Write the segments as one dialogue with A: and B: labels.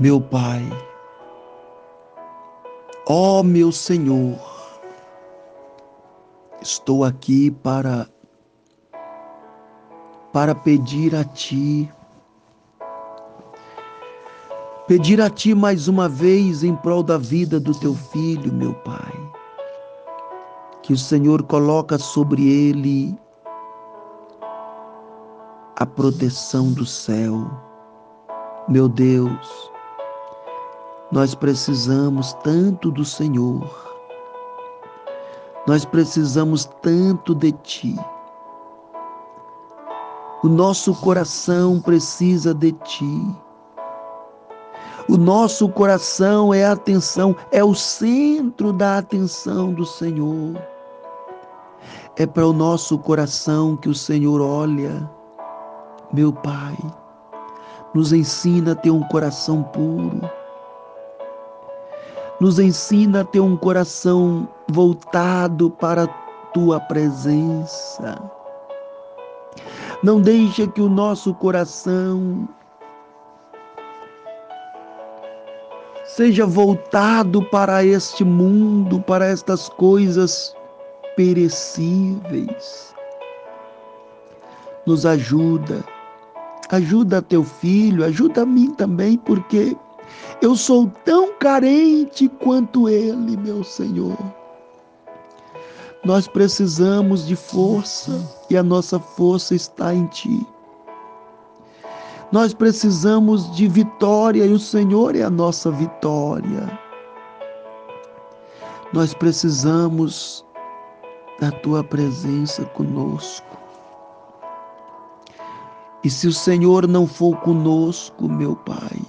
A: Meu Pai, ó meu Senhor, estou aqui para para pedir a ti pedir a ti mais uma vez em prol da vida do teu filho, meu Pai. Que o Senhor coloca sobre ele a proteção do céu. Meu Deus, nós precisamos tanto do Senhor. Nós precisamos tanto de Ti. O nosso coração precisa de Ti. O nosso coração é a atenção, é o centro da atenção do Senhor. É para o nosso coração que o Senhor olha, meu Pai. Nos ensina a ter um coração puro nos ensina a ter um coração voltado para a tua presença. Não deixa que o nosso coração seja voltado para este mundo, para estas coisas perecíveis. Nos ajuda, ajuda teu filho, ajuda a mim também, porque eu sou tão carente quanto ele, meu Senhor. Nós precisamos de força e a nossa força está em Ti. Nós precisamos de vitória e o Senhor é a nossa vitória. Nós precisamos da Tua presença conosco. E se o Senhor não for conosco, meu Pai,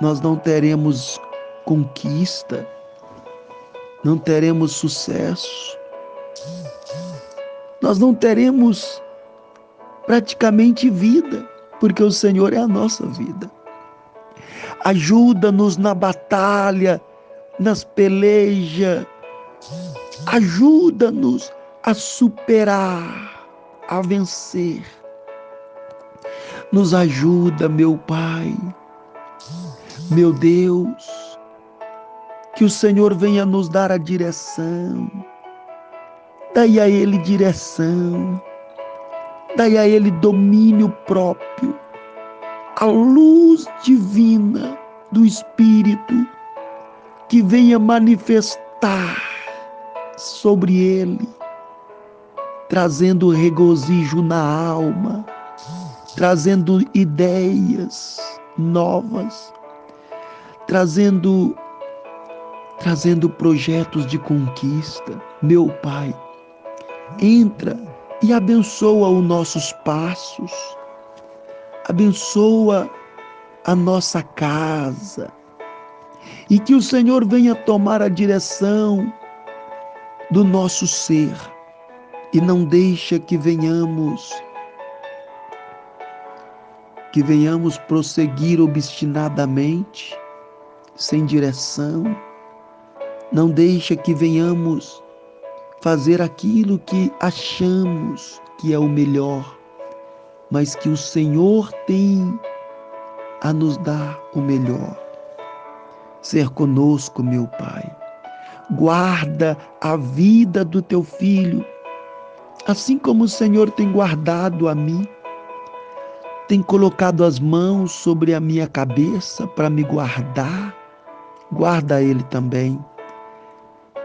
A: nós não teremos conquista, não teremos sucesso, nós não teremos praticamente vida, porque o Senhor é a nossa vida. Ajuda-nos na batalha, nas pelejas, ajuda-nos a superar, a vencer. Nos ajuda, meu Pai meu Deus, que o Senhor venha nos dar a direção, daí a Ele direção, daí a Ele domínio próprio, a luz divina do Espírito que venha manifestar sobre Ele, trazendo regozijo na alma, trazendo ideias novas, trazendo trazendo projetos de conquista. Meu Pai, entra e abençoa os nossos passos. Abençoa a nossa casa. E que o Senhor venha tomar a direção do nosso ser e não deixa que venhamos que venhamos prosseguir obstinadamente sem direção. Não deixa que venhamos fazer aquilo que achamos que é o melhor, mas que o Senhor tem a nos dar o melhor. Ser conosco, meu Pai. Guarda a vida do teu filho, assim como o Senhor tem guardado a mim tem colocado as mãos sobre a minha cabeça para me guardar guarda ele também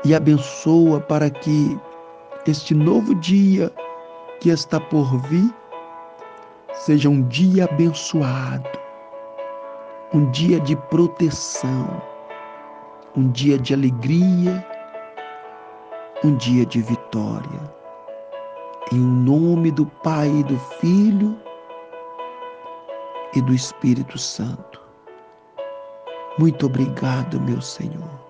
A: e abençoa para que este novo dia que está por vir seja um dia abençoado, um dia de proteção, um dia de alegria, um dia de vitória. Em nome do Pai, do Filho e do Espírito Santo. Muito obrigado, meu Senhor.